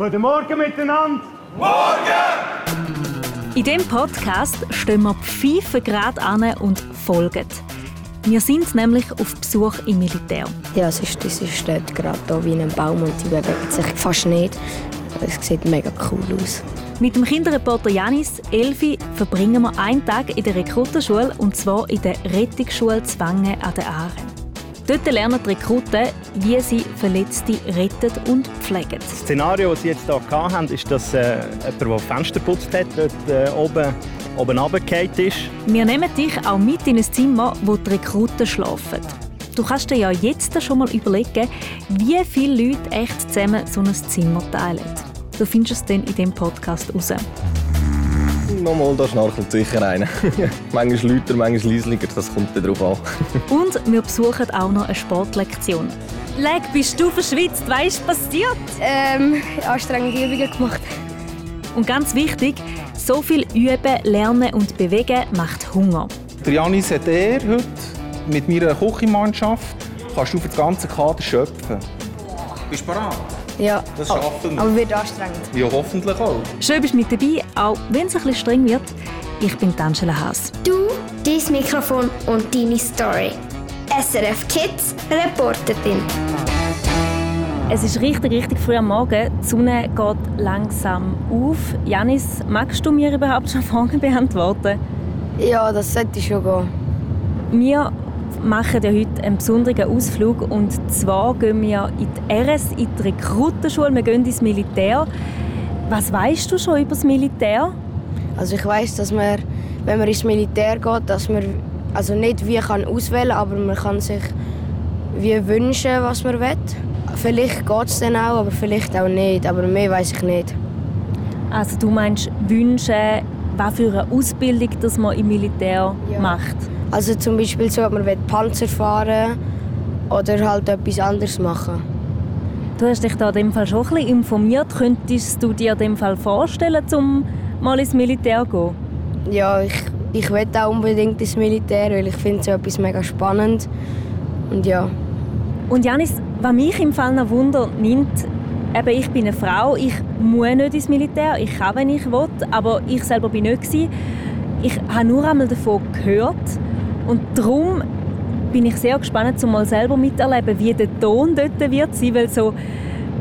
Guten Morgen miteinander. Morgen! In diesem Podcast stehen wir pfeifen gerade an und folgen. Wir sind nämlich auf Besuch im Militär. Ja, es ist, es steht gerade hier wie ein Baum und die bewegt sich fast nicht. Es sieht mega cool aus. Mit dem Kinderreporter Janis Elfi verbringen wir einen Tag in der Rekrutenschule und zwar in der Rettungsschule Zwangen an der Aare. Dort lernen die Rekruten, wie sie Verletzte retten und pflegen. Das Szenario, das sie jetzt hier hatten, ist, dass äh, jemand, der Fenster putzt hat, dort äh, oben, oben runtergefallen ist. Wir nehmen dich auch mit in ein Zimmer, wo die Rekruten schlafen. Du kannst dir ja jetzt schon mal überlegen, wie viele Leute echt zusammen so ein Zimmer teilen. Du findest es dann in diesem Podcast heraus. Nochmal, da schnarchelt sicher einer. manchmal lauter, manchmal leislicher, das kommt darauf an. Und wir besuchen auch noch eine Sportlektion. Leg, bist du verschwitzt? Weißt du, was passiert? Ähm, anstrengende Übungen gemacht. Und ganz wichtig, so viel Üben, Lernen und Bewegen macht Hunger. Der Janis hat er heute mit meiner Kochmannschaft kannst du für das ganze Kader schöpfen. Bist du bereit? Ja, das schaffen wir. aber wird anstrengend. Ja, hoffentlich auch. Schön bist du mit dabei, auch wenn es ein bisschen streng wird. Ich bin Angela Haas. Du, dein Mikrofon und deine Story. SRF Kids, Reporterin. Es ist richtig, richtig früh am Morgen. Die Sonne geht langsam auf. Janis, magst du mir überhaupt schon Fragen beantworten? Ja, das sollte schon gehen. Wir machen ja heute einen besonderen Ausflug. Und zwar gehen wir in die RS, in die Rekrutenschule. Wir gehen ins Militär. Was weißt du schon über das Militär? Also ich weiß, dass man, wenn man ins Militär geht, dass man also nicht wie kann auswählen, aber man kann sich wie wünschen, was man will. Vielleicht geht es dann auch, aber vielleicht auch nicht. Aber mehr weiß ich nicht. Also du meinst wünschen, was für eine Ausbildung das man im Militär ja. macht? Also zum Beispiel so, man will Panzer fahren oder halt etwas anderes machen. Du hast dich da in dem Fall schon ein bisschen informiert. Könntest du dir in dem Fall vorstellen, um mal ins Militär zu gehen? Ja, ich, ich will auch unbedingt ins Militär, weil ich finde so etwas mega spannend. Und ja. Und Janis, was mich im Fall noch Wunder nimmt, eben, ich bin eine Frau, ich muss nicht ins Militär, ich kann, wenn ich will, aber ich selber bin nicht gewesen. Ich habe nur einmal davon gehört und darum bin ich sehr gespannt, um mal selber miterleben, wie der Ton dort wird sein, weil so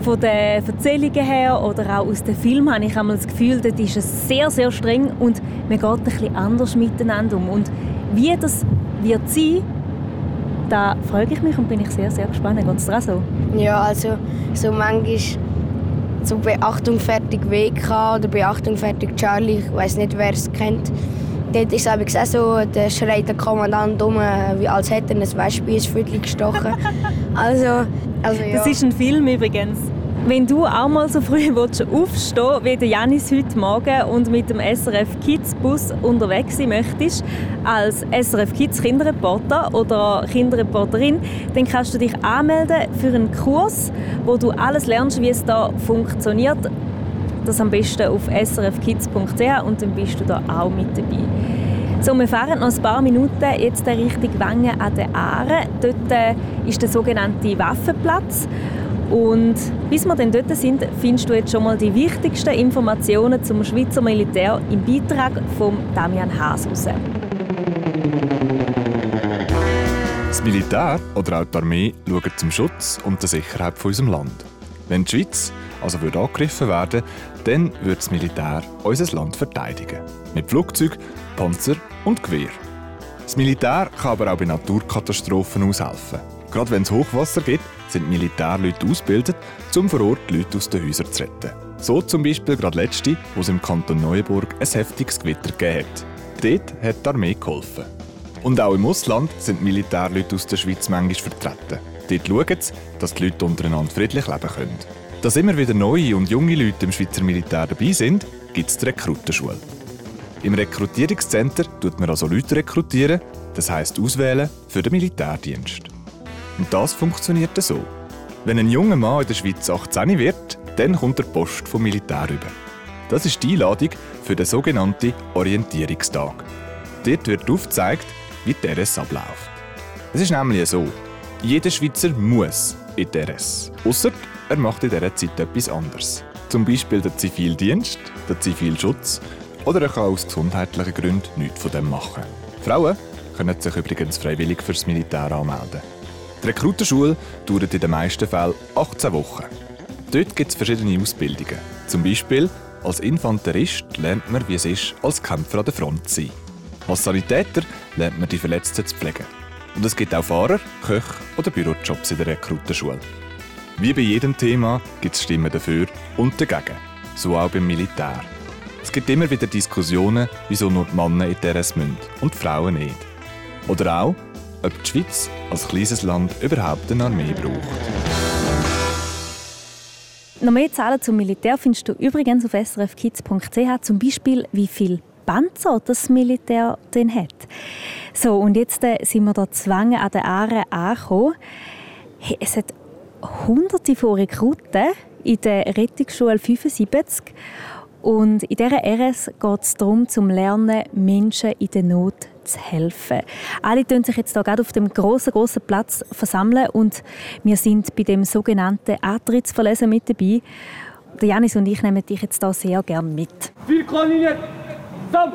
von den Erzählungen her oder auch aus den Filmen habe ich einmal das Gefühl, dort ist es sehr, sehr streng und man geht ein bisschen anders miteinander um. Und wie das wird sein, da frage ich mich und bin ich sehr, sehr gespannt. Geht es dir so? Ja, also so manchmal so Beachtung fertig WK oder Beachtung fertig Charlie, ich weiß nicht, wer es kennt Dort ist es auch so, der schreit der Kommandant um, als hätte er ein Weißspießviertel gestochen. also, also ja. Das ist ein Film übrigens. Wenn du auch mal so früh willst, aufstehen wie der Janis heute Morgen und mit dem SRF Kids Bus unterwegs sein möchtest, als SRF Kids Kinderreporter oder Kinderreporterin, dann kannst du dich anmelden für einen Kurs, wo du alles lernst, wie es da funktioniert das am besten auf srfkids.ch und dann bist du da auch mit dabei. So, wir fahren noch ein paar Minuten jetzt Richtung Wangen an der Aare. Dort äh, ist der sogenannte Waffenplatz. Und bis wir dann dort sind, findest du jetzt schon mal die wichtigsten Informationen zum Schweizer Militär im Beitrag von Damian Haas raus. Das Militär oder auch die Armee schauen zum Schutz und der Sicherheit von unserem Land. Wenn die Schweiz also würde angegriffen werden, dann würde das Militär unser Land verteidigen. Mit Flugzeug, Panzer und Gewehr. Das Militär kann aber auch bei Naturkatastrophen aushelfen. Gerade wenn es Hochwasser gibt, sind Militärleute ausgebildet, um vor Ort Leute aus den Häusern zu retten. So zum Beispiel gerade letzte, wo es im Kanton Neuenburg ein heftiges Gewitter hat. Dort hat die Armee geholfen. Und auch im Ausland sind Militärleute aus der Schweiz manchmal vertreten. Dort schauen sie, dass die Leute untereinander friedlich leben können. Dass immer wieder neue und junge Leute im Schweizer Militär dabei sind, gibt es die Rekrutenschule. Im Rekrutierungscenter tut man also Leute rekrutieren, das heisst auswählen für den Militärdienst. Und das funktioniert so. Wenn ein junger Mann in der Schweiz 18 wird, dann kommt der Post vom Militär rüber. Das ist die Einladung für den sogenannten Orientierungstag. Dort wird aufgezeigt, wie die RS abläuft. Es ist nämlich so, jeder Schweizer muss in die RS. Ausser er macht in dieser Zeit etwas anderes. zum Beispiel der Zivildienst, der Zivilschutz oder er kann aus gesundheitlichen Gründen nichts von dem machen. Frauen können sich übrigens freiwillig fürs Militär anmelden. Die Rekrutenschule dauert in den meisten Fällen 18 Wochen. Dort gibt es verschiedene Ausbildungen. Zum Beispiel als Infanterist lernt man, wie es ist, als Kämpfer an der Front zu sein. Als Sanitäter lernt man die Verletzten zu pflegen. Und es gibt auch Fahrer, Köche oder Bürojobs in der Rekrutenschule. Wie bei jedem Thema gibt es Stimmen dafür und dagegen. So auch beim Militär. Es gibt immer wieder Diskussionen, wieso nur die Männer in RS müssen und die Frauen nicht. Oder auch, ob die Schweiz als kleines Land überhaupt eine Armee braucht. Noch mehr Zahlen zum Militär findest du übrigens auf srfkids.ch, zum Beispiel wie viel Panzer das Militär denn hat. So, und jetzt äh, sind wir da zwangen an der Aare angekommen. Hey, es hat hunderte von Rekruten in der Rettungsschule 75 und in dieser RS geht es darum, zum Lernen, Menschen in der Not zu helfen. Alle tun sich jetzt hier gerade auf dem großen großen Platz versammeln und wir sind bei dem sogenannten Antrittsverlesen mit dabei. Janis und ich nehmen dich jetzt hier sehr gerne mit. Vierkonlinien, zusammen!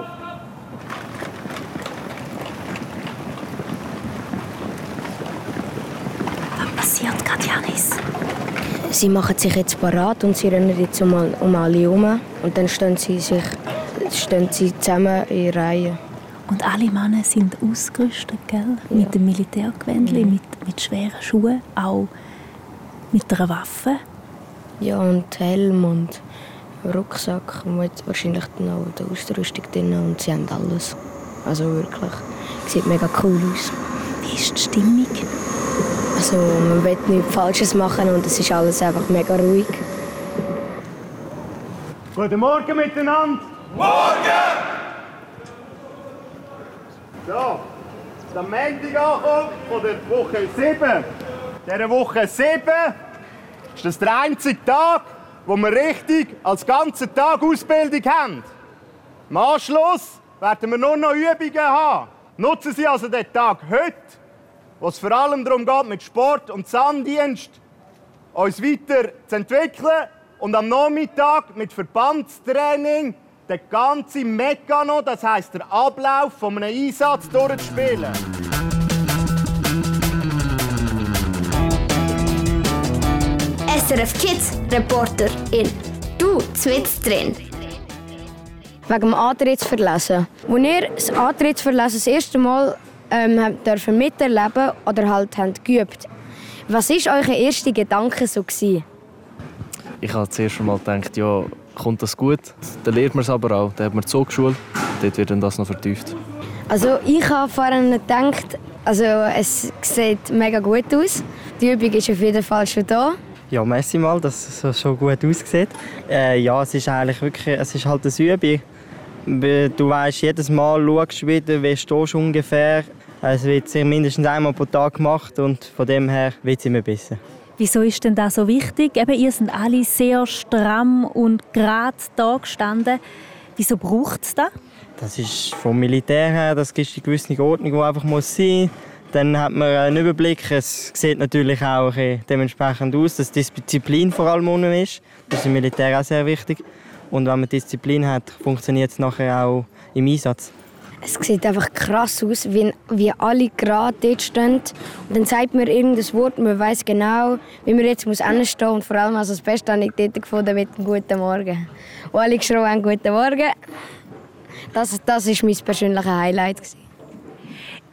Was passiert gerade, Janis? Sie machen sich jetzt parat und sie rennen jetzt um, um alle herum. Und dann stehen sie, sich, stehen sie zusammen in Reihen. Und alle Männer sind ausgerüstet, gell? Mit dem Militärgewändli, mit, mit schweren Schuhen, auch mit einer Waffe. Ja, und Helm und Rucksack und jetzt wahrscheinlich auch die Ausrüstung drin und sie haben alles. Also wirklich, sieht mega cool aus. Wie ist die Stimmung? Also man will nichts Falsches machen und es ist alles einfach mega ruhig. Guten Morgen miteinander. Morgen! So, der Montag ankommt von der Woche 7. Dieser Woche 7 ist das der einzige Tag, wo wir richtig als ganzen Tag Ausbildung haben. Im Anschluss werden wir nur noch Übungen haben. Nutzen Sie also den Tag heute, wo es vor allem darum geht, mit Sport und Sanddienst uns weiter zu entwickeln und am Nachmittag mit Verbandstraining den ganzen Mekano, das heißt der Ablauf von einem Einsatz durchzuspielen. SRF Kids Reporter in Du zwitzt drin. Wegen dem Antrittsverlesen. Als ihr das Antrittsverlesen das erste Mal ähm, habt dürfen miterleben oder halt habt geübt, was war euer erster Gedanke so? Gewesen? Ich habe zuerst einmal gedacht, ja, kommt das gut? Dann lernt man es aber auch. Dann hat man so geschult, dort wird dann das noch vertieft. Also ich habe vorhin gedacht, also es sieht mega gut aus. Die Übung ist auf jeden Fall schon da. Ja, merci mal, dass es so schon gut aussieht. Äh, ja, es ist eigentlich wirklich, es ist halt eine Übung. Du weißt jedes Mal, schaust wieder, wie stehst du ungefähr. Es wird mindestens einmal pro Tag gemacht und von dem her wird es immer besser. Wieso ist denn das so wichtig? Eben, ihr seid alle sehr stramm und gerade da gestanden. Wieso braucht es das? Das ist vom Militär her, das ist die gewisse Ordnung, die einfach muss sein muss. Dann hat man einen Überblick. Es sieht natürlich auch dementsprechend aus, dass Disziplin vor allem unten ist. Das ist im Militär auch sehr wichtig. Und wenn man Disziplin hat, funktioniert es nachher auch im Einsatz. Es sieht einfach krass aus, wie, wie alle gerade dort stehen. Und dann sagt man irgendein Wort, man weiß genau, wie man jetzt muss stehen Und vor allem also das Beste habe ich dort gefunden mit dem «Guten Morgen». Und alle geschrien «Guten Morgen». Das, das war mein persönliches Highlight.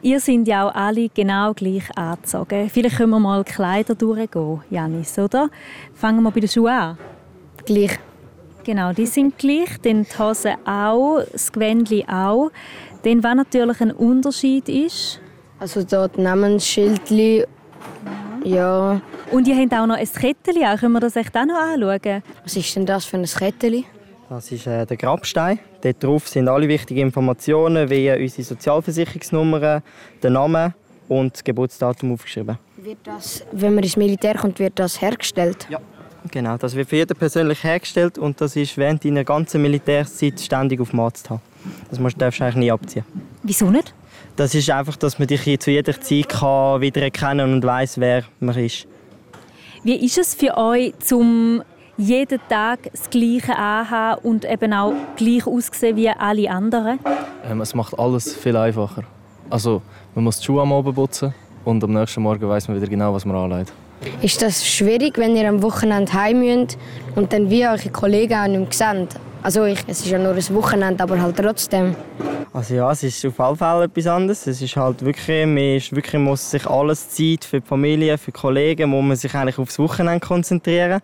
Ihr seid ja auch alle genau gleich angezogen. Vielleicht können wir mal Kleider durchgehen, Janis, oder? Fangen wir bei den Schuhen an. Gleich. Genau, die sind gleich, dann die Hosen auch, das Gewändchen auch. Dann, was natürlich ein Unterschied ist... Also dort Namensschildchen, ja. Und ihr habt auch noch ein Kettchen, auch. können wir das echt auch noch anschauen? Was ist denn das für ein Kettchen? Das ist äh, der Grabstein. Dort drauf sind alle wichtigen Informationen, wie unsere Sozialversicherungsnummer, der Name und das Geburtsdatum aufgeschrieben. Wird das, wenn man ins Militär kommt, wird das hergestellt? Ja. Genau, das wird für jeden persönlich hergestellt und das ist während deiner ganzen Militärszeit ständig auf Matz haben. Das musst, darfst du eigentlich nie abziehen. Wieso nicht? Das ist einfach, dass man dich zu jeder Zeit kann wieder erkennen und weiß, wer man ist. Wie ist es für euch, zum jeden Tag das Gleiche anhaben und eben auch gleich aussehen wie alle anderen? Ähm, es macht alles viel einfacher. Also, man muss die Schuhe am Abend putzen und am nächsten Morgen weiß man wieder genau, was man anlegt. Ist das schwierig, wenn ihr am Wochenende heim müsst und dann wie eure Kollegen auch nicht mehr seht? Also ich, es ist ja nur ein Wochenende, aber halt trotzdem. Also ja, es ist auf alle Fälle etwas anderes. Es ist halt wirklich, man ist wirklich muss sich alles Zeit für die Familie, für die Kollegen, muss man sich eigentlich aufs Wochenende konzentrieren.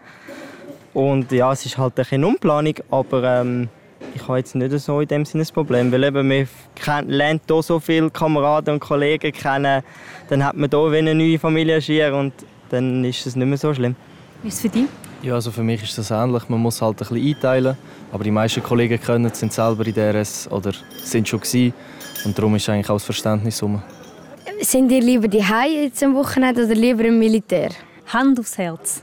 Und ja, es ist halt ein bisschen Umplanung, aber ähm, ich habe jetzt nicht so in dem Sinne ein Problem, weil eben man lernt hier so viele Kameraden und Kollegen kennen, dann hat man hier eine neue Familie schier und dann ist es nicht mehr so schlimm. Wie ist es für dich? Ja, also für mich ist das ähnlich. Man muss halt ein bisschen einteilen. Aber die meisten Kollegen können, sind selber in DRS oder sind schon gewesen. Und darum ist eigentlich auch das Verständnis rum. Sind ihr lieber die jetzt am Wochenende oder lieber im Militär? Hand aufs Herz.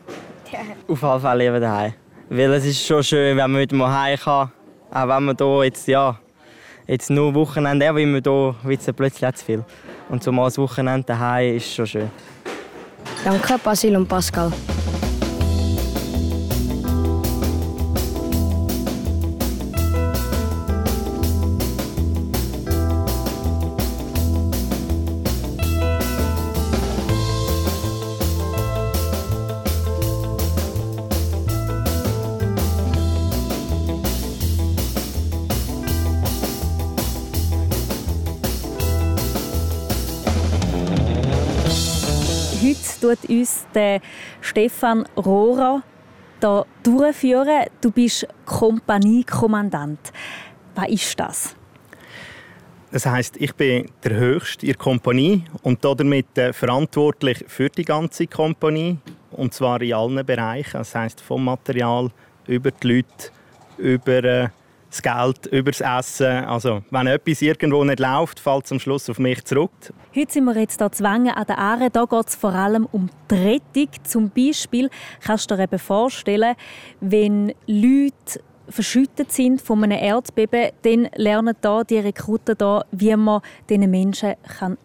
Auf jeden Fall lieber daheim. Weil es ist schon schön, wenn man mit dem heim kann. Auch wenn man hier jetzt, ja, jetzt nur Wochenende, aber immer hier wird es plötzlich zu viel. Und so mal das Wochenende daheim ist schon schön. Danke, Basil und Pascal. Tut uns der Stefan Rohrer hier durchführen. Du bist Kompaniekommandant. Was ist das? Das heißt, ich bin der Höchste in der Kompanie und damit äh, verantwortlich für die ganze Kompanie und zwar in allen Bereichen. Das heißt vom Material über die Leute, über äh, das Geld, über das Essen. Also, wenn etwas irgendwo nicht läuft, fällt es am Schluss auf mich zurück. Heute sind wir jetzt hier zu Wengen an der Aare. Hier geht es vor allem um die Rettung. Zum Beispiel kannst du dir eben vorstellen, wenn Leute verschüttet sind von einem Erdbeben, dann lernen da die Rekruten da, wie man diesen Menschen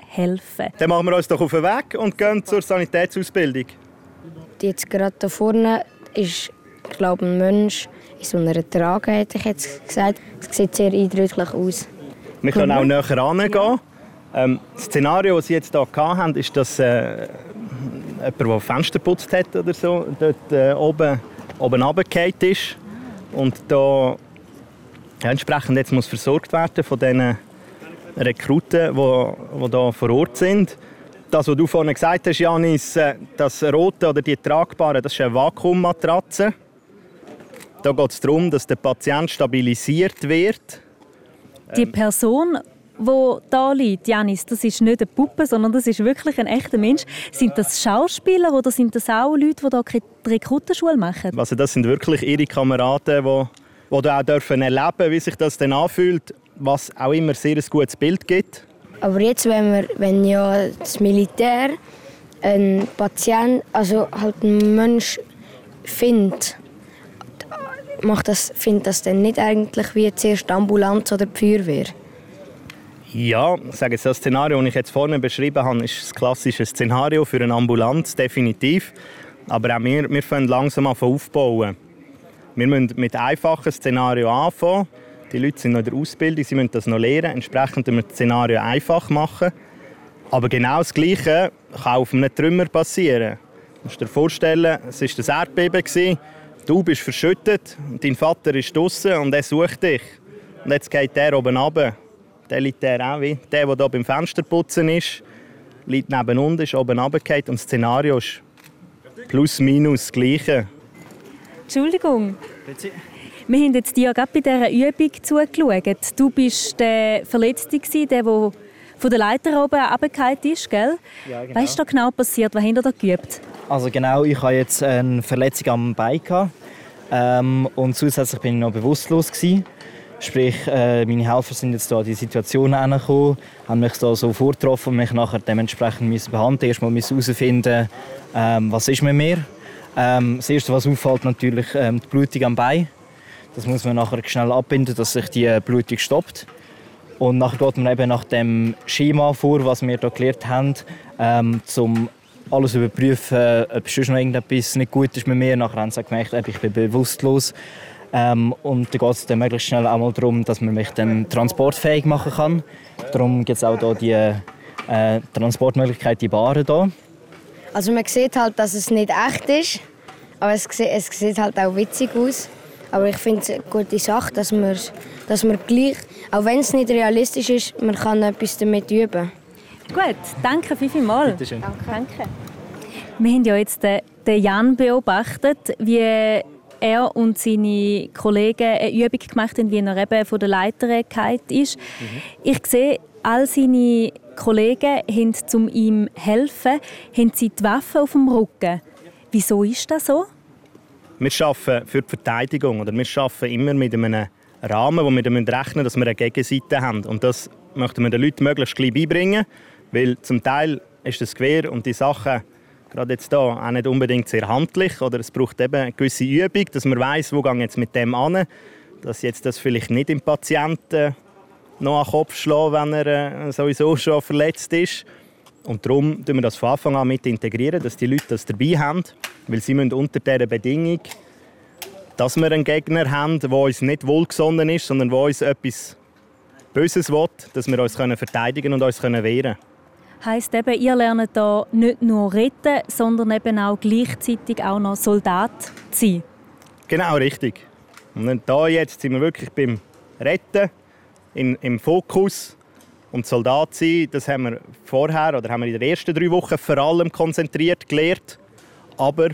helfen kann. Dann machen wir uns doch auf den Weg und gehen zur Sanitätsausbildung. Jetzt gerade da vorne ist, ich glaube, ein Mensch, in so einer Trage, hätte ich jetzt gesagt. Es sieht sehr eindrücklich aus. Wir können auch näher herangehen. Ähm, das Szenario, das Sie jetzt hier hatten, ist, dass äh, jemand, der Fenster putzt hat oder so, dort äh, oben, oben runtergefallen ist. Und da ja, entsprechend jetzt muss versorgt werden von diesen Rekruten, die, die hier vor Ort sind. Das, was du vorhin gesagt hast, Janis, äh, das Rote oder die tragbare, das ist eine Vakuummatratze. Da geht es darum, dass der Patient stabilisiert wird. Die Person, die da liegt, Janis, das ist nicht eine Puppe, sondern das ist wirklich ein echter Mensch. Sind das Schauspieler oder sind das auch Leute, die hier die Rekrutenschule machen? Also das sind wirklich ihre Kameraden, die, die auch dürfen erleben wie sich das dann anfühlt, was auch immer sehr ein gutes Bild gibt. Aber jetzt, wenn, wir, wenn ja das Militär ein Patient, also halt einen Mensch findet, macht das, findet das denn nicht eigentlich wie zuerst Ambulanz oder die Feuerwehr? Ja, sage jetzt, das Szenario, das ich jetzt vorne beschrieben habe, ist das klassische Szenario für eine Ambulanz, definitiv. Aber auch wir, wir fangen langsam an aufbauen. Wir müssen mit einfachen Szenarien anfangen. Die Leute sind noch in der Ausbildung, sie müssen das noch lernen. Entsprechend müssen wir das Szenario einfach machen. Aber genau das Gleiche kann auf einem Trümmer passieren. Du musst dir vorstellen, es war das Erdbeben. Du bist verschüttet, dein Vater ist draußen und er sucht dich. Und jetzt geht der oben runter. Der liegt der auch wie. Der, der hier beim Fensterputzen ist, liegt neben uns, ist oben runtergefallen und das Szenario ist plus minus das Gleiche. Entschuldigung. Wir haben jetzt dir gerade bei dieser Übung zugeschaut. Du bist der Verletzte, der, der von der Leiter oben runtergefallen ist, gell? Ja, genau. Was ist da genau passiert? Was habt ihr da geübt? Also genau, ich hatte jetzt eine Verletzung am Bein. Ähm, und zusätzlich bin ich noch bewusstlos. Gewesen. Sprich, äh, meine Helfer sind jetzt da in die Situation hergekommen, haben mich da so vorgetroffen und mich nachher dementsprechend müssen behandeln. Erstmal müssen herausfinden, ähm, was ist mit mir. Ähm, das Erste, was auffällt, natürlich ähm, die Blutung am Bein. Das muss man nachher schnell abbinden, dass sich die Blutung stoppt. Und nachher geht man eben nach dem Schema vor, was wir hier gelernt haben, ähm, zum alles überprüfen, ob sonst noch irgendetwas nicht gut ist mit mir. Nachher haben sie gemerkt, ich bin bewusstlos. Ähm, und da geht es dann möglichst schnell auch mal darum, dass man mich dann transportfähig machen kann. Darum gibt es auch hier die äh, Transportmöglichkeit, die Bahnen hier. Also man sieht halt, dass es nicht echt ist, aber es es sieht halt auch witzig aus. Aber ich finde es eine gute Sache, dass man, dass man gleich, auch wenn es nicht realistisch ist, man kann etwas damit üben. Gut, danke vielmals. Bitte schön. Danke. Wir haben ja jetzt den Jan beobachtet, wie er und seine Kollegen eine Übung gemacht haben, wie er eben von der Leiter ist. Mhm. Ich sehe, all seine Kollegen haben, um ihm zu helfen, haben sie die Waffen auf dem Rücken. Wieso ist das so? Wir arbeiten für die Verteidigung oder wir arbeiten immer mit einem Rahmen, wo wir damit rechnen dass wir eine Gegenseite haben. Und das möchten wir den Leuten möglichst gleich beibringen, weil zum Teil ist das Gewehr und die Sachen gerade jetzt hier auch nicht unbedingt sehr handlich oder es braucht eben eine gewisse Übung, dass man weiß, wo gehe jetzt mit dem an, dass jetzt das vielleicht nicht im Patienten noch an den Kopf schlagen, wenn er äh, sowieso schon verletzt ist. Und darum tun wir das von Anfang an mit integrieren, dass die Leute das dabei haben, weil sie müssen unter dieser Bedingung, dass wir einen Gegner haben, der uns nicht wohlgesonnen ist, sondern der uns etwas Böses will, dass wir uns verteidigen und uns wehren können heisst eben, ihr lernt hier nicht nur retten, sondern eben auch gleichzeitig auch noch Soldat zu sein. Genau, richtig. Und da jetzt sind wir wirklich beim Retten in, im Fokus. Und Soldat sein, das haben wir vorher oder haben wir in den ersten drei Wochen vor allem konzentriert gelernt. Aber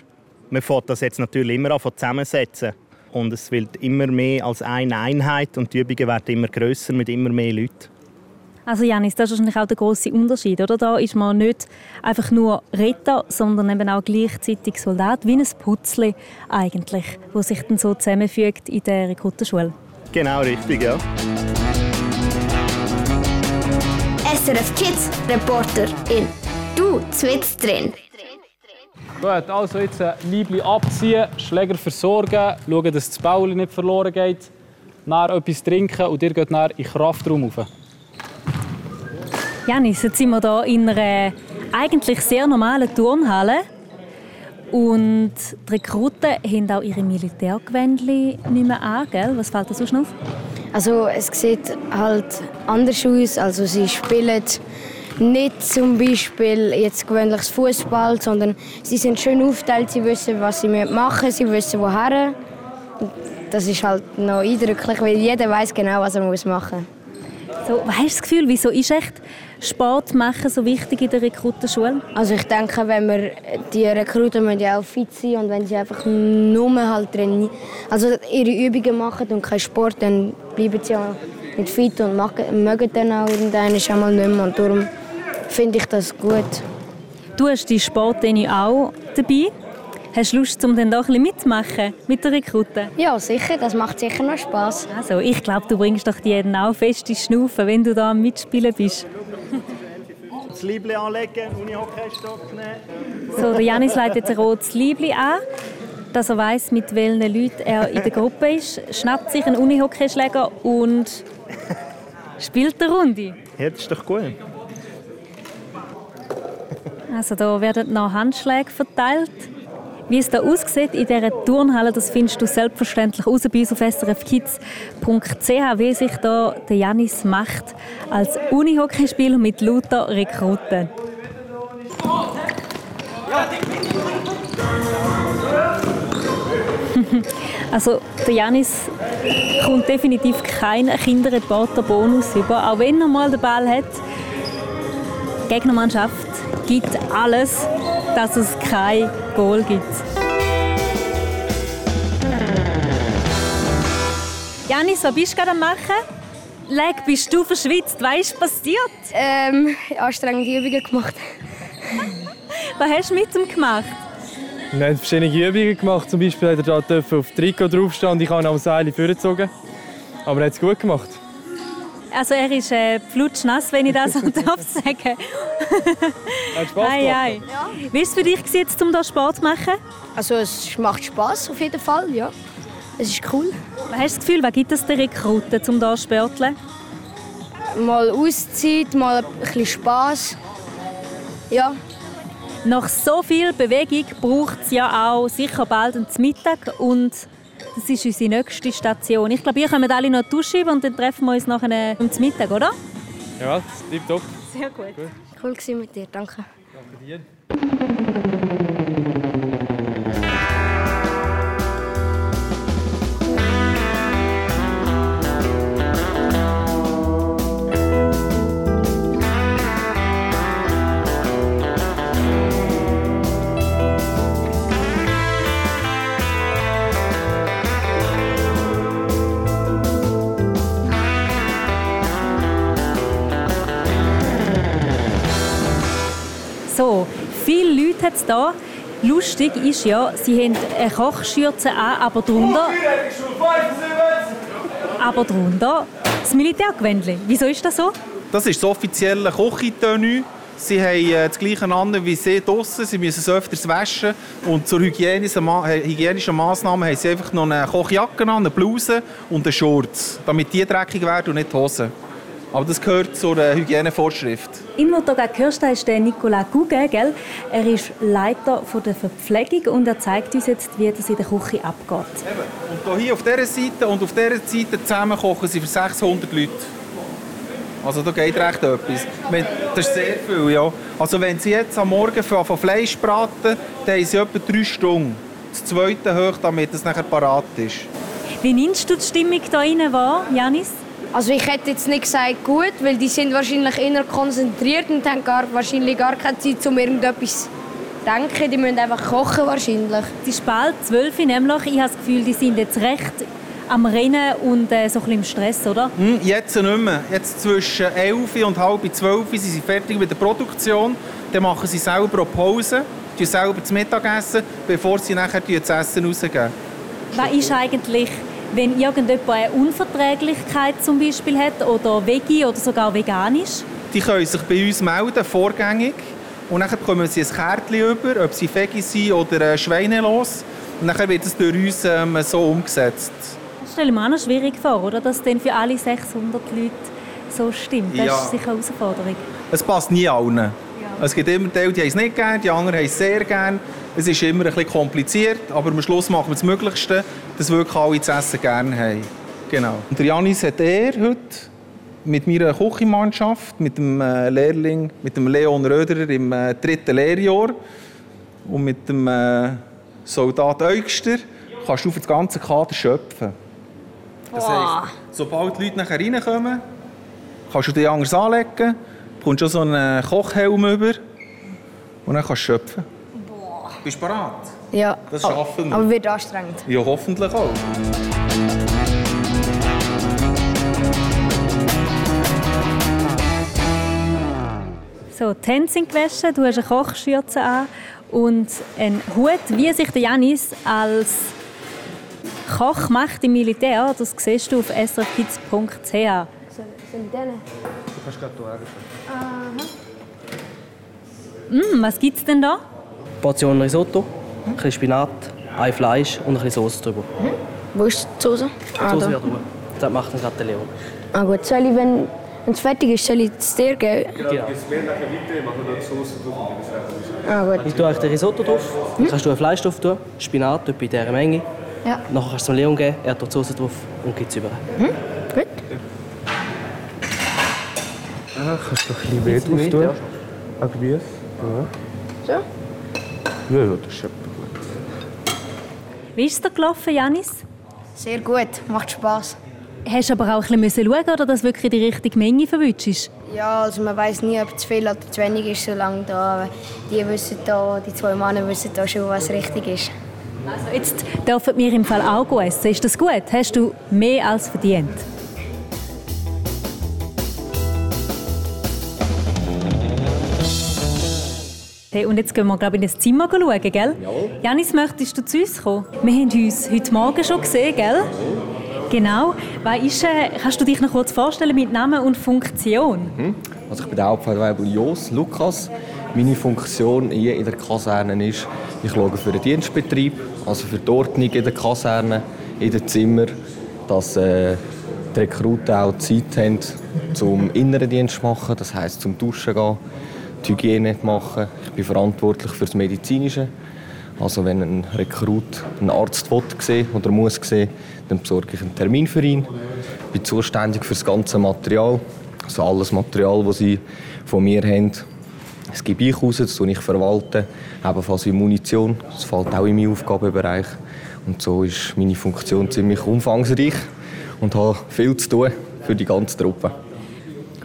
man fängt das jetzt natürlich immer an zusammensetzen. Und es wird immer mehr als eine Einheit und die Übungen werden immer grösser mit immer mehr Leuten. Also Janis, das ist wahrscheinlich auch der große Unterschied, oder? Da ist man nicht einfach nur Retter, sondern eben auch gleichzeitig Soldat, wie ein Putzli eigentlich, wo sich dann so zusammenfügt in der Rekrutenschule. Genau, richtig, ja. SRF Kids Reporter in Du zwitzt drin. Gut, also jetzt ein Liebling abziehen, Schläger versorgen, schauen, dass das Baul nicht verloren geht, dann etwas trinken und ihr geht dann in Kraftraum rauf. Janis, jetzt sind wir hier in einer eigentlich sehr normalen Turnhalle. Und die Rekruten haben auch ihre Militärgewändchen nicht mehr an, gell? Was fällt dir sonst noch auf? Also es sieht halt anders aus. Also sie spielen nicht zum Beispiel jetzt gewöhnliches Fußball, sondern sie sind schön aufgeteilt. Sie wissen, was sie machen müssen, sie wissen woher. Das ist halt noch eindrücklich, weil jeder weiß genau, was er machen muss. So, hast du das Gefühl, wieso ist echt Sport machen so wichtig in der Rekrutenschule? Also ich denke, wenn wir die Rekruten müssen ja auch fit sein und wenn sie einfach nur halt trainieren, also ihre Übungen machen und keinen Sport, dann bleiben sie ja nicht fit und mögen dann auch irgendwann einmal nicht mehr. Und darum finde ich das gut. Du hast die Sporttraining auch dabei. Hast du Lust, um dann doch ein mitzumachen mit den Rekruten? Ja, sicher. Das macht sicher noch Spass. Also, ich glaube, du bringst doch die auch fest in Schnaufen, wenn du da am Mitspielen bist. das Liebli anlegen, Unihockeystock nehmen. So, der Janis legt jetzt ein rotes Liebli an, dass er weiß, mit welchen Leuten er in der Gruppe ist. Schnappt sich einen Unihockeyschläger und spielt eine Runde. Ja, das ist doch gut. Also da werden noch Handschläge verteilt. Wie es da aussieht in dieser Turnhalle, das findest du selbstverständlich raus bei uns auf srfkids.ch, wie sich da der Janis macht als Unihockeyspieler mit lauter Rekruten. also der Janis kommt definitiv keinen Kinderreporter-Bonus über, auch wenn er mal den Ball hat. Die Gegnermannschaft gibt alles, dass es kein Goal gibt. Janis, was bist du gerade am machen? Leg, bist du verschwitzt? Was ist passiert? Ähm, anstrengende Übungen gemacht. was hast du mit ihm gemacht? Wir haben verschiedene Übungen gemacht. Zum Beispiel hat er da auf Trikot draufstehen und ich habe ihn am Seil vorgezogen. Aber er hat es gut gemacht. Also er ist äh, flutschnass, wenn ich das so darf sagen. Hat Spaß ei, ei. Ja. Wie war es für dich, jetzt, um hier Sport zu machen? Also es macht Spaß auf jeden Fall, ja. Es ist cool. Was hast du das Gefühl, was gibt es den Rekruten, um hier zu sporteln? Mal Auszeit, mal ein bisschen Spass. Ja. Nach so viel Bewegung braucht es ja auch sicher bald einen Mittag und das ist unsere nächste Station. Ich glaube, ihr kommt alle noch duschen und dann treffen wir uns nachher zum Mittag, oder? Ja, tipptopp. Sehr gut. Cool gewesen mit dir, danke. Danke dir. So, viele Leute hat es hier. Lustig ist ja, sie haben eine Kochschürze an, aber drunter, aber drunter das Militärgewändchen. Wieso ist das so? Das ist das offizielle Kochitenue. Sie haben äh, das gleiche an wie sie draussen. Sie müssen es öfters waschen. Und zur hygienischen, Ma äh, hygienischen Massnahmen haben sie einfach noch eine Kochjacke an, eine Bluse und eine Shorts, damit die dreckig werden und nicht die Hosen. Aber das gehört zur äh, Hygienevorschrift. Gerade gehört hast, ist der Nicolas Gugge, gell? Er ist Leiter von der Verpflegung und er zeigt uns jetzt, wie das in der Küche abgeht. Und hier auf dieser Seite und auf dieser Seite zusammen kochen sie für 600 Leute. Also da geht recht etwas. Das ist sehr viel, ja. Also wenn sie jetzt am Morgen von von Fleisch braten, dann haben sie etwa drei Stunden. Das zweite hoch, damit es nachher parat ist. Wie nimmst du die Stimmung hier rein wahr, Janis? Also ich hätte jetzt nicht gesagt gut, weil die sind wahrscheinlich eher konzentriert und haben gar, wahrscheinlich gar keine Zeit, um irgendetwas zu denken. Die müssen einfach kochen wahrscheinlich. Es ist bald 12 Uhr nämlich. Ich habe das Gefühl, die sind jetzt recht am Rennen und äh, so ein bisschen im Stress, oder? Hm, jetzt nicht mehr. Jetzt zwischen 11 und halb 12 sind sie fertig mit der Produktion. Dann machen sie selber auch Pause, tun selber das Mittagessen, bevor sie nachher das Essen rausgeben. Was ist eigentlich, wenn irgendjemand eine Unverträglichkeit zum Beispiel hat oder Veggie oder sogar veganisch? Die können sich bei uns melden, vorgängig. Und dann bekommen sie ein Kärtchen über, ob sie Veggie sind oder äh, schweinelos. Und dann wird es durch uns ähm, so umgesetzt. Das stelle ich mir auch noch schwierig vor, oder? Dass dann für alle 600 Leute so stimmt. Das Ja. ist sicher eine Herausforderung. Es passt nie allen. Es gibt immer Teile, die haben es nicht gerne, die anderen haben es sehr gerne. Es ist immer ein bisschen kompliziert, aber am Schluss machen wir das Möglichste, dass wirklich alle das Essen gerne haben. Genau. Und der Janis hat er heute mit meiner Küchenmannschaft, mit dem äh, Lehrling, mit dem Leon Röderer im äh, dritten Lehrjahr und mit dem äh, Soldat Eugster kannst du auf das ganze Kader schöpfen. Das heisst, sobald die Leute nachher reinkommen, kannst du dich anders anlegen, bekommst schon so einen Kochhelm über und dann kannst du schöpfen. Bist du bereit? Ja. Das schaffen wir. Aber wird anstrengend. Ja, hoffentlich auch. So, die Hände sind gewaschen, du hast eine Kochschürze an und einen Hut, wie sich der Janis als Koch macht im Militär. Das siehst du auf srfkids.ch. Sind die? Du kannst gerade Mm, was gibt es denn da? Portion Risotto, ein bisschen Spinat, ein Fleisch und ein bisschen Soße drüber. Wo ist die Soße? Die Ah, Soße da. wird drüber. Das macht dann gerade der Leon. Ah gut, soll ich, wenn es fertig ist, soll ich es dir geben? Ah gut. Ich tue euch den Risotto drauf, dann kannst du ein Fleisch drauf tun, Spinat etwa in dieser Menge. Ja. Nachher kannst du es dem Leon geben, er tut die Soße drauf und gibt es über. Hm? Gut. Ah, kannst du noch ein bisschen mehr drauf tun? Ein Gemüse? So? Ja, ja, das ist etwa gut. Wie ist es dir gelaufen, Janis? Sehr gut, macht Spaß. Hast du aber auch ein bisschen schauen, oder dass wirklich die richtige Menge verwünschst? Ja, also man weiß nie, ob zu viel oder zu wenig ist, solange da die wissen da, die zwei Männer wissen da schon, was richtig ist. Also jetzt dürfen wir im Fall auch essen. Ist das gut? Hast du mehr als verdient? Hey, und jetzt gehen wir glaube ich, in das Zimmer schauen, gell? Jawohl. Janis, möchtest du zu uns kommen? Wir haben uns heute Morgen schon gesehen, gell? Genau. Was ist, äh, kannst du dich noch kurz vorstellen mit Namen und Funktion? Mhm. Also ich bin der Hauptfeldwebel Jos Lukas. Meine Funktion hier in der Kaserne ist, ich schaue für den Dienstbetrieb, also für die Ordnung in der Kaserne, in den Zimmern, dass äh, die Rekruten auch Zeit haben zum inneren Dienst zu machen, das heisst zum Duschen gehen, die Hygiene machen. Ich bin verantwortlich für das Medizinische. Also wenn ein Rekrut einen Arzt will sehen oder muss sehen, dann besorge ich einen Termin für ihn. Ich bin zuständig für das ganze Material, also alles Material, das sie von mir haben. Das gebe ich raus, das ich verwalte, ebenfalls wie Munition. Das fällt auch in meinen Aufgabenbereich. Und so ist meine Funktion ziemlich umfangreich und habe viel zu tun für die ganze Truppe.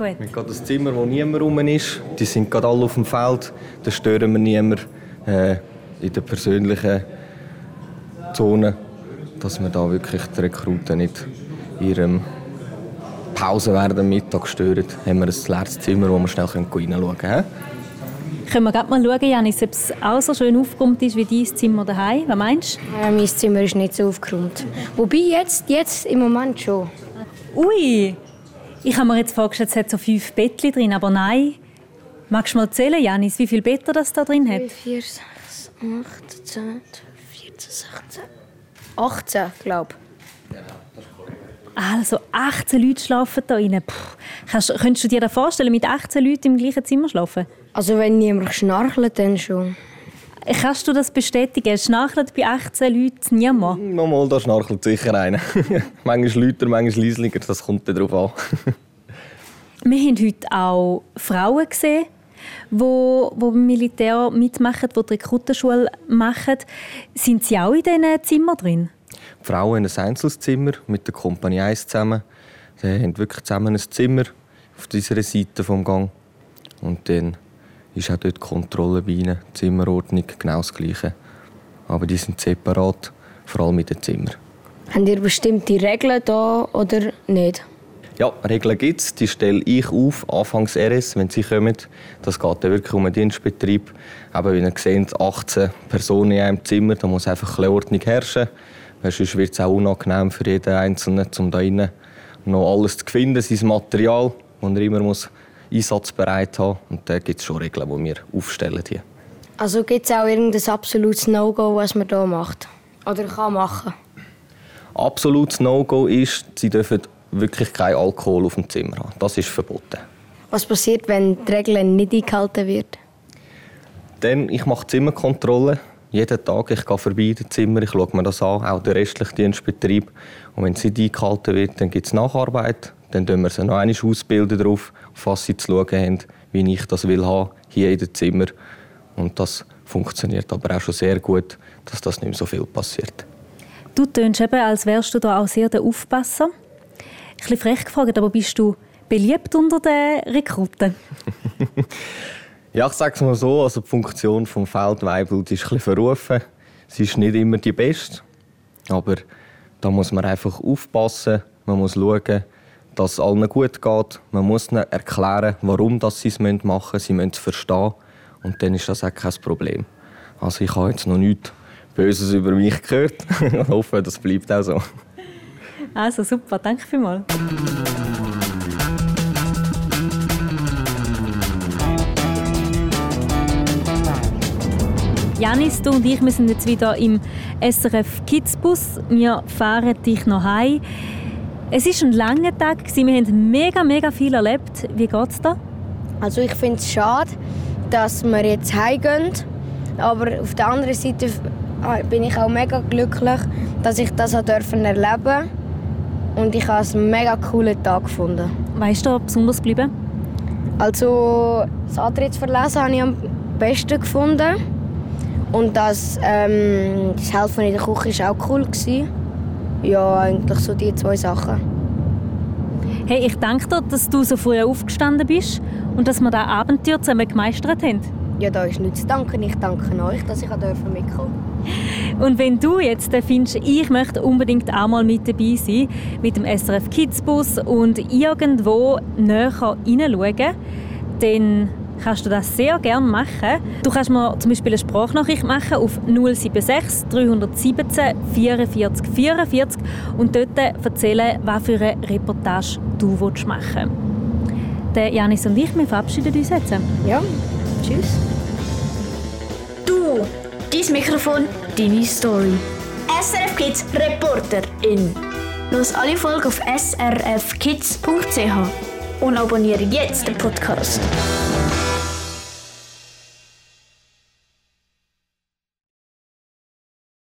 Gut. Wir haben das Zimmer, wo niemand rum ist. Die sind gerade alle auf dem Feld. Da stören wir niemanden äh, in der persönlichen Zone, dass wir da wirklich die Rekruten nicht in ihrem Pause während dem Mittag stören. Haben wir ein leeres Zimmer, wo wir schnell reinschauen können. Können wir gerade mal schauen, Janis, ob es auch so schön aufgeräumt ist wie dein Zimmer daheim? Was meinst du? Ja, mein Zimmer ist nicht so aufgeräumt. Wobei jetzt, jetzt im Moment schon. Ui, ich habe mir jetzt vorgestellt, es hat so fünf Bettchen drin, aber nein. Magst du mal zählen, Janis, wie viele Betten das da drin hat? 4, 6, 8, 10, 14, 16, 18, glaube Also 18 Leute schlafen da rein. Puh. Kannst, könntest du dir das vorstellen, mit 18 Leuten im gleichen Zimmer schlafen? Also wenn niemand schnarchelt, dann schon. Kannst du das bestätigen? Schnarchelt bei 18 Leuten niemand? Nochmal, da schnarchelt sicher einer. manchmal lauter, manchmal leislicher, das kommt darauf an. Wir haben heute auch Frauen gesehen, die, die beim Militär mitmachen, die die Rekrutenschule machen. Sind sie auch in diesen Zimmern drin? Die Frauen haben ein Einzelzimmer mit der Kompanie 1 zusammen. Sie haben wirklich zusammen ein Zimmer auf dieser Seite vom Gang. Und dann ist auch dort die Kontrolle bei ihnen, die Zimmerordnung, genau das Gleiche. Aber die sind separat, vor allem in den Zimmern. Habt ihr bestimmte Regeln da oder nicht? Ja, Regeln gibt es. Die stelle ich auf, anfangs RS, wenn sie kommen. Das geht dann wirklich um einen Dienstbetrieb. Aber wie ihr seht, 18 Personen in einem Zimmer, da muss einfach ein Ordnung herrschen. Weil sonst wird es auch unangenehm für jeden Einzelnen, um da noch alles zu finden, sein Material, das er immer muss einsatzbereit haben. Und da gibt es schon Regeln, die wir aufstellen hier. Also gibt es auch irgendein absolutes No-Go, was man hier macht? Oder kann machen? Absolutes No-Go ist, sie dürfen wirklich keinen Alkohol auf dem Zimmer haben. Das ist verboten. Was passiert, wenn die Regeln nicht eingehalten wird? Dann, ich mache Zimmerkontrolle. Jeden Tag, ich gehe vorbei in Zimmer, ich schaue mir das an, auch der restliche Dienstbetrieb. Und wenn es nicht eingehalten wird, dann gibt es Nacharbeit. Dann bilden wir sie noch einmal ausbilden darauf, sie zu schauen haben, wie ich das will haben, hier in dem Zimmer. Und das funktioniert aber auch schon sehr gut, dass das nicht mehr so viel passiert. Du tönst eben, als wärst du da auch sehr der Aufpasser. Ein bisschen frech gefragt, aber bist du beliebt unter den Rekruten? ja, ich sage es mal so, also die Funktion des Feldweibel ist ein bisschen verrufen. Sie ist nicht immer die beste, aber da muss man einfach aufpassen. Man muss schauen, dass es allen gut geht. Man muss ihnen erklären, warum sie es machen müssen. Sie müssen es verstehen. Und dann ist das auch kein Problem. Also ich habe jetzt noch nichts Böses über mich gehört. ich hoffe, das bleibt auch so. Also super, danke vielmals. Janis, du und ich wir sind jetzt wieder im SRF Kids Bus. Wir fahren dich noch heim. Es war ein langer Tag, wir haben mega, mega viel erlebt. Wie geht es dir? Also ich finde es schade, dass wir jetzt heimgehen. Aber auf der anderen Seite bin ich auch mega glücklich, dass ich das erleben durfte. Und ich habe einen mega coolen Tag gefunden. Weißt du, besonders geblieben? Also das Antrittsverlesen habe ich am besten gefunden. Und das, ähm, das Helfen in der Küche war auch cool. Gewesen. Ja, eigentlich so die zwei Sachen. Hey, ich danke dir, dass du so früh aufgestanden bist und dass wir das Abenteuer zusammen gemeistert haben. Ja, da ist nichts zu danken. Ich danke euch, dass ich mitkommen durfte. Und wenn du jetzt findest, ich möchte unbedingt auch mal mit dabei sein, mit dem SRF Kids Bus und irgendwo näher reinschauen, dann kannst du das sehr gerne machen. Du kannst mir zum Beispiel eine Sprachnachricht machen auf 076 317 44 44 und dort erzählen, was für eine Reportage du machen willst. Der Janis und ich, wir verabschieden uns jetzt. Ja, tschüss. Du, dein Mikrofon, deine Story. SRF Kids Reporter in. Los alle Folgen auf srfkids.ch und abonniere jetzt den Podcast.